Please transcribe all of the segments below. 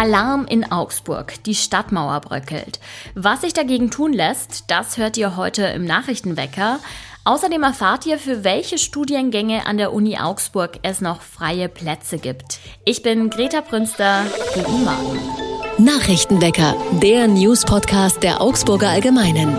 Alarm in Augsburg. Die Stadtmauer bröckelt. Was sich dagegen tun lässt, das hört ihr heute im Nachrichtenwecker. Außerdem erfahrt ihr, für welche Studiengänge an der Uni Augsburg es noch freie Plätze gibt. Ich bin Greta Prünster. Guten Morgen. Nachrichtenwecker, der News-Podcast der Augsburger Allgemeinen.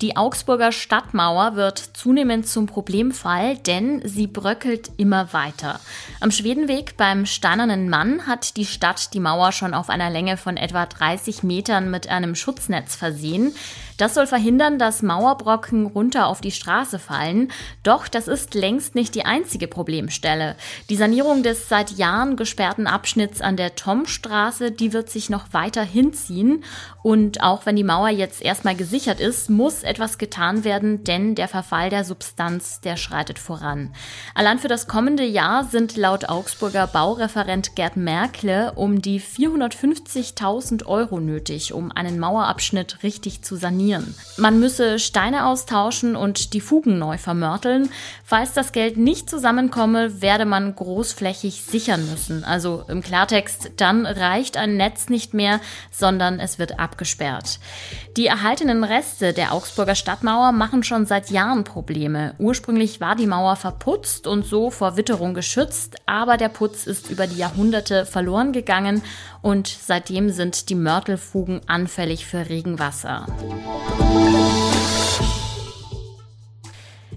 Die Augsburger Stadtmauer wird zunehmend zum Problemfall, denn sie bröckelt immer weiter. Am Schwedenweg beim Steinernen Mann hat die Stadt die Mauer schon auf einer Länge von etwa 30 Metern mit einem Schutznetz versehen. Das soll verhindern, dass Mauerbrocken runter auf die Straße fallen. Doch das ist längst nicht die einzige Problemstelle. Die Sanierung des seit Jahren gesperrten Abschnitts an der Tomstraße, die wird sich noch weiter hinziehen. Und auch wenn die Mauer jetzt erstmal gesichert ist, muss etwas getan werden, denn der Verfall der Substanz, der schreitet voran. Allein für das kommende Jahr sind laut Augsburger Baureferent Gerd Merkle um die 450.000 Euro nötig, um einen Mauerabschnitt richtig zu sanieren sanieren. Man müsse Steine austauschen und die Fugen neu vermörteln. Falls das Geld nicht zusammenkomme, werde man großflächig sichern müssen. Also im Klartext, dann reicht ein Netz nicht mehr, sondern es wird abgesperrt. Die erhaltenen Reste der Augsburger Stadtmauer machen schon seit Jahren Probleme. Ursprünglich war die Mauer verputzt und so vor Witterung geschützt, aber der Putz ist über die Jahrhunderte verloren gegangen und seitdem sind die Mörtelfugen anfällig für Regenwasser.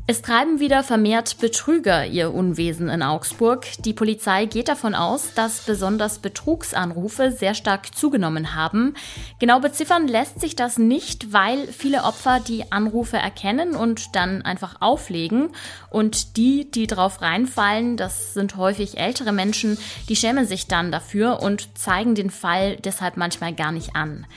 Es treiben wieder vermehrt Betrüger ihr Unwesen in Augsburg. Die Polizei geht davon aus, dass besonders Betrugsanrufe sehr stark zugenommen haben. Genau beziffern lässt sich das nicht, weil viele Opfer die Anrufe erkennen und dann einfach auflegen. Und die, die drauf reinfallen, das sind häufig ältere Menschen, die schämen sich dann dafür und zeigen den Fall deshalb manchmal gar nicht an.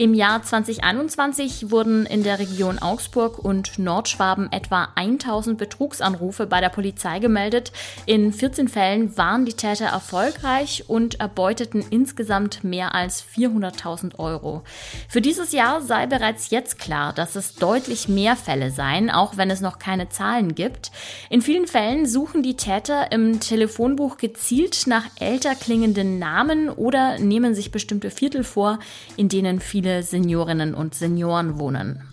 Im Jahr 2021 wurden in der Region Augsburg und Nordschwaben etwa 1000 Betrugsanrufe bei der Polizei gemeldet. In 14 Fällen waren die Täter erfolgreich und erbeuteten insgesamt mehr als 400.000 Euro. Für dieses Jahr sei bereits jetzt klar, dass es deutlich mehr Fälle seien, auch wenn es noch keine Zahlen gibt. In vielen Fällen suchen die Täter im Telefonbuch gezielt nach älter klingenden Namen oder nehmen sich bestimmte Viertel vor, in denen viele viele Seniorinnen und Senioren wohnen.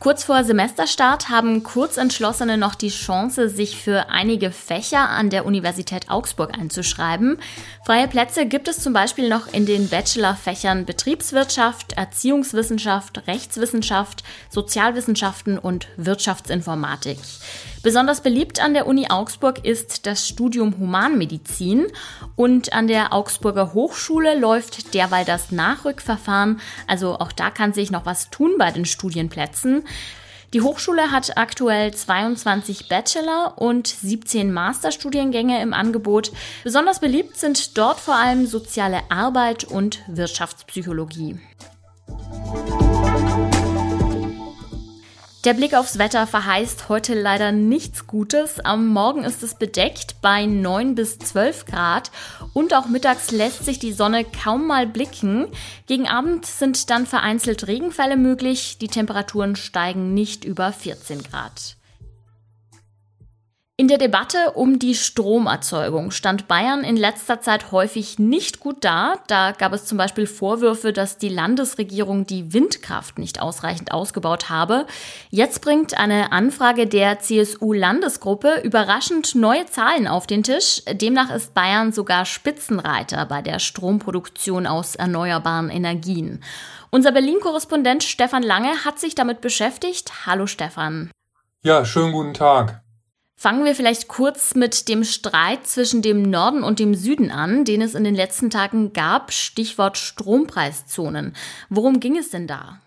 Kurz vor Semesterstart haben Kurzentschlossene noch die Chance, sich für einige Fächer an der Universität Augsburg einzuschreiben. Freie Plätze gibt es zum Beispiel noch in den Bachelorfächern Betriebswirtschaft, Erziehungswissenschaft, Rechtswissenschaft, Sozialwissenschaften und Wirtschaftsinformatik. Besonders beliebt an der Uni Augsburg ist das Studium Humanmedizin und an der Augsburger Hochschule läuft derweil das Nachrückverfahren. Also auch da kann sich noch was tun bei den Studienplätzen. Die Hochschule hat aktuell 22 Bachelor- und 17 Masterstudiengänge im Angebot. Besonders beliebt sind dort vor allem soziale Arbeit und Wirtschaftspsychologie. Der Blick aufs Wetter verheißt heute leider nichts Gutes. Am Morgen ist es bedeckt bei 9 bis 12 Grad und auch mittags lässt sich die Sonne kaum mal blicken. Gegen Abend sind dann vereinzelt Regenfälle möglich. Die Temperaturen steigen nicht über 14 Grad. In der Debatte um die Stromerzeugung stand Bayern in letzter Zeit häufig nicht gut da. Da gab es zum Beispiel Vorwürfe, dass die Landesregierung die Windkraft nicht ausreichend ausgebaut habe. Jetzt bringt eine Anfrage der CSU-Landesgruppe überraschend neue Zahlen auf den Tisch. Demnach ist Bayern sogar Spitzenreiter bei der Stromproduktion aus erneuerbaren Energien. Unser Berlin-Korrespondent Stefan Lange hat sich damit beschäftigt. Hallo Stefan. Ja, schönen guten Tag. Fangen wir vielleicht kurz mit dem Streit zwischen dem Norden und dem Süden an, den es in den letzten Tagen gab. Stichwort Strompreiszonen. Worum ging es denn da?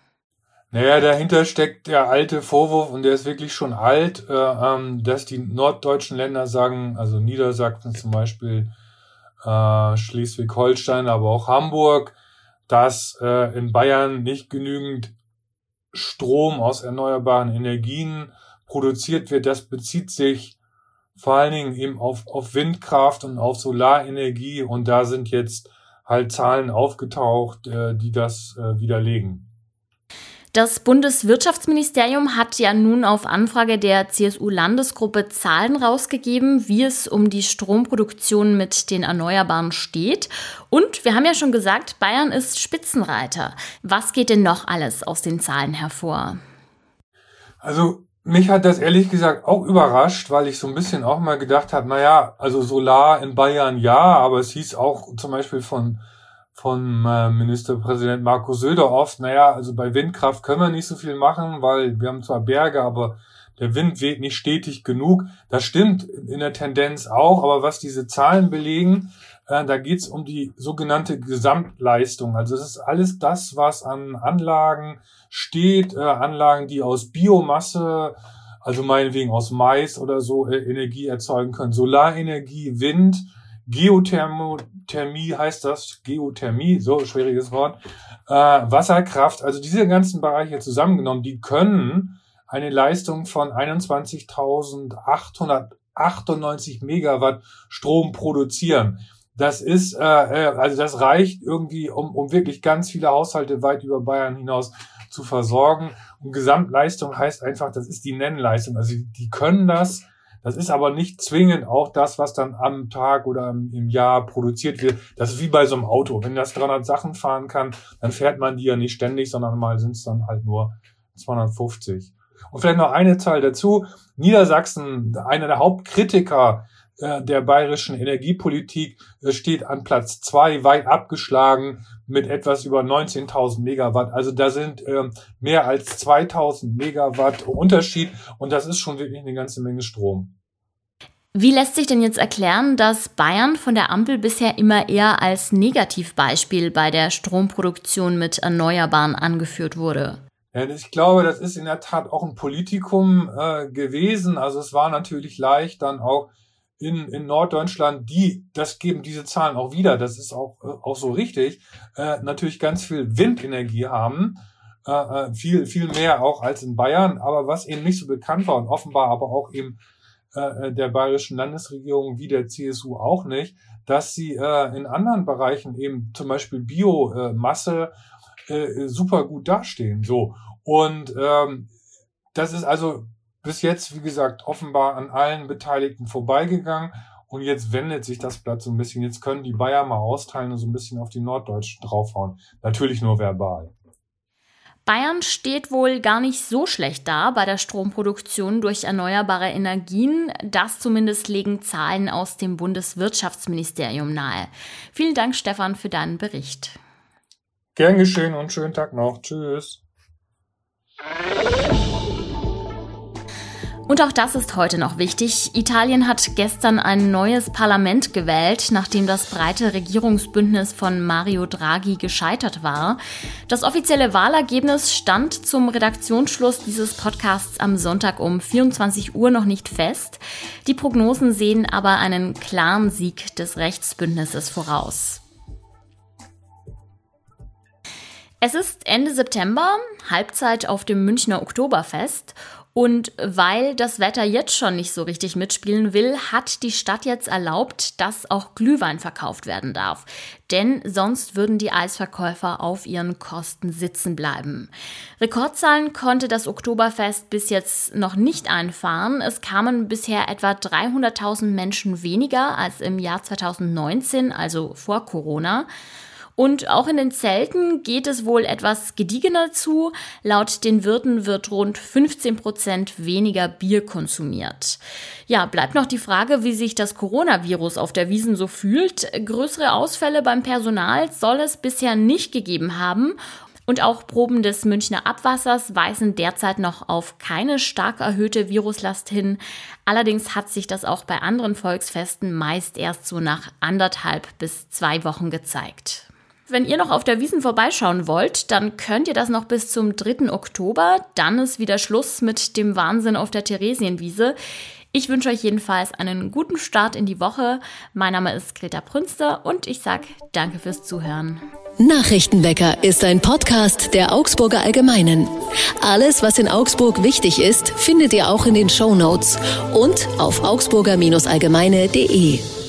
Naja, dahinter steckt der alte Vorwurf, und der ist wirklich schon alt, äh, ähm, dass die norddeutschen Länder sagen, also Niedersachsen zum Beispiel, äh, Schleswig-Holstein, aber auch Hamburg, dass äh, in Bayern nicht genügend Strom aus erneuerbaren Energien produziert wird, das bezieht sich vor allen Dingen eben auf, auf Windkraft und auf Solarenergie und da sind jetzt halt Zahlen aufgetaucht, äh, die das äh, widerlegen. Das Bundeswirtschaftsministerium hat ja nun auf Anfrage der CSU-Landesgruppe Zahlen rausgegeben, wie es um die Stromproduktion mit den Erneuerbaren steht. Und wir haben ja schon gesagt, Bayern ist Spitzenreiter. Was geht denn noch alles aus den Zahlen hervor? Also mich hat das ehrlich gesagt auch überrascht, weil ich so ein bisschen auch mal gedacht habe, naja, also Solar in Bayern ja, aber es hieß auch zum Beispiel von von äh, Ministerpräsident Markus Söder oft, naja, also bei Windkraft können wir nicht so viel machen, weil wir haben zwar Berge, aber der Wind weht nicht stetig genug. Das stimmt in der Tendenz auch, aber was diese Zahlen belegen, äh, da geht's um die sogenannte Gesamtleistung. Also es ist alles das, was an Anlagen steht, äh, Anlagen, die aus Biomasse, also meinetwegen aus Mais oder so äh, Energie erzeugen können. Solarenergie, Wind, Geothermie heißt das, Geothermie, so schwieriges Wort, äh, Wasserkraft, also diese ganzen Bereiche zusammengenommen, die können eine Leistung von 21.898 Megawatt Strom produzieren. Das ist, äh, äh, also das reicht irgendwie, um, um wirklich ganz viele Haushalte weit über Bayern hinaus zu versorgen. Und Gesamtleistung heißt einfach, das ist die Nennleistung. Also die können das das ist aber nicht zwingend auch das, was dann am Tag oder im Jahr produziert wird. Das ist wie bei so einem Auto. Wenn das 300 Sachen fahren kann, dann fährt man die ja nicht ständig, sondern mal sind es dann halt nur 250. Und vielleicht noch eine Zahl dazu. Niedersachsen, einer der Hauptkritiker der bayerischen Energiepolitik, äh, steht an Platz zwei, weit abgeschlagen mit etwas über 19.000 Megawatt. Also da sind äh, mehr als 2.000 Megawatt Unterschied und das ist schon wirklich eine ganze Menge Strom. Wie lässt sich denn jetzt erklären, dass Bayern von der Ampel bisher immer eher als Negativbeispiel bei der Stromproduktion mit Erneuerbaren angeführt wurde? Ich glaube, das ist in der Tat auch ein Politikum äh, gewesen. Also es war natürlich leicht, dann auch in, in Norddeutschland, die, das geben diese Zahlen auch wieder, das ist auch, äh, auch so richtig, äh, natürlich ganz viel Windenergie haben, äh, äh, viel, viel mehr auch als in Bayern, aber was eben nicht so bekannt war und offenbar aber auch eben äh, der bayerischen Landesregierung wie der CSU auch nicht, dass sie äh, in anderen Bereichen eben zum Beispiel Biomasse äh, super gut dastehen. So. Und ähm, das ist also bis jetzt, wie gesagt, offenbar an allen Beteiligten vorbeigegangen. Und jetzt wendet sich das Blatt so ein bisschen. Jetzt können die Bayern mal austeilen und so ein bisschen auf die Norddeutschen draufhauen. Natürlich nur verbal. Bayern steht wohl gar nicht so schlecht da bei der Stromproduktion durch erneuerbare Energien. Das zumindest legen Zahlen aus dem Bundeswirtschaftsministerium nahe. Vielen Dank, Stefan, für deinen Bericht. Gern geschehen und schönen Tag noch. Tschüss. Und auch das ist heute noch wichtig. Italien hat gestern ein neues Parlament gewählt, nachdem das breite Regierungsbündnis von Mario Draghi gescheitert war. Das offizielle Wahlergebnis stand zum Redaktionsschluss dieses Podcasts am Sonntag um 24 Uhr noch nicht fest. Die Prognosen sehen aber einen klaren Sieg des Rechtsbündnisses voraus. Es ist Ende September, Halbzeit auf dem Münchner Oktoberfest und weil das Wetter jetzt schon nicht so richtig mitspielen will, hat die Stadt jetzt erlaubt, dass auch Glühwein verkauft werden darf. Denn sonst würden die Eisverkäufer auf ihren Kosten sitzen bleiben. Rekordzahlen konnte das Oktoberfest bis jetzt noch nicht einfahren. Es kamen bisher etwa 300.000 Menschen weniger als im Jahr 2019, also vor Corona. Und auch in den Zelten geht es wohl etwas gediegener zu. Laut den Wirten wird rund 15 Prozent weniger Bier konsumiert. Ja, bleibt noch die Frage, wie sich das Coronavirus auf der Wiesen so fühlt. Größere Ausfälle beim Personal soll es bisher nicht gegeben haben. Und auch Proben des Münchner Abwassers weisen derzeit noch auf keine stark erhöhte Viruslast hin. Allerdings hat sich das auch bei anderen Volksfesten meist erst so nach anderthalb bis zwei Wochen gezeigt. Wenn ihr noch auf der Wiesen vorbeischauen wollt, dann könnt ihr das noch bis zum 3. Oktober. Dann ist wieder Schluss mit dem Wahnsinn auf der Theresienwiese. Ich wünsche euch jedenfalls einen guten Start in die Woche. Mein Name ist Greta Prünster und ich sage danke fürs Zuhören. Nachrichtenwecker ist ein Podcast der Augsburger Allgemeinen. Alles, was in Augsburg wichtig ist, findet ihr auch in den Show Notes und auf augsburger-allgemeine.de.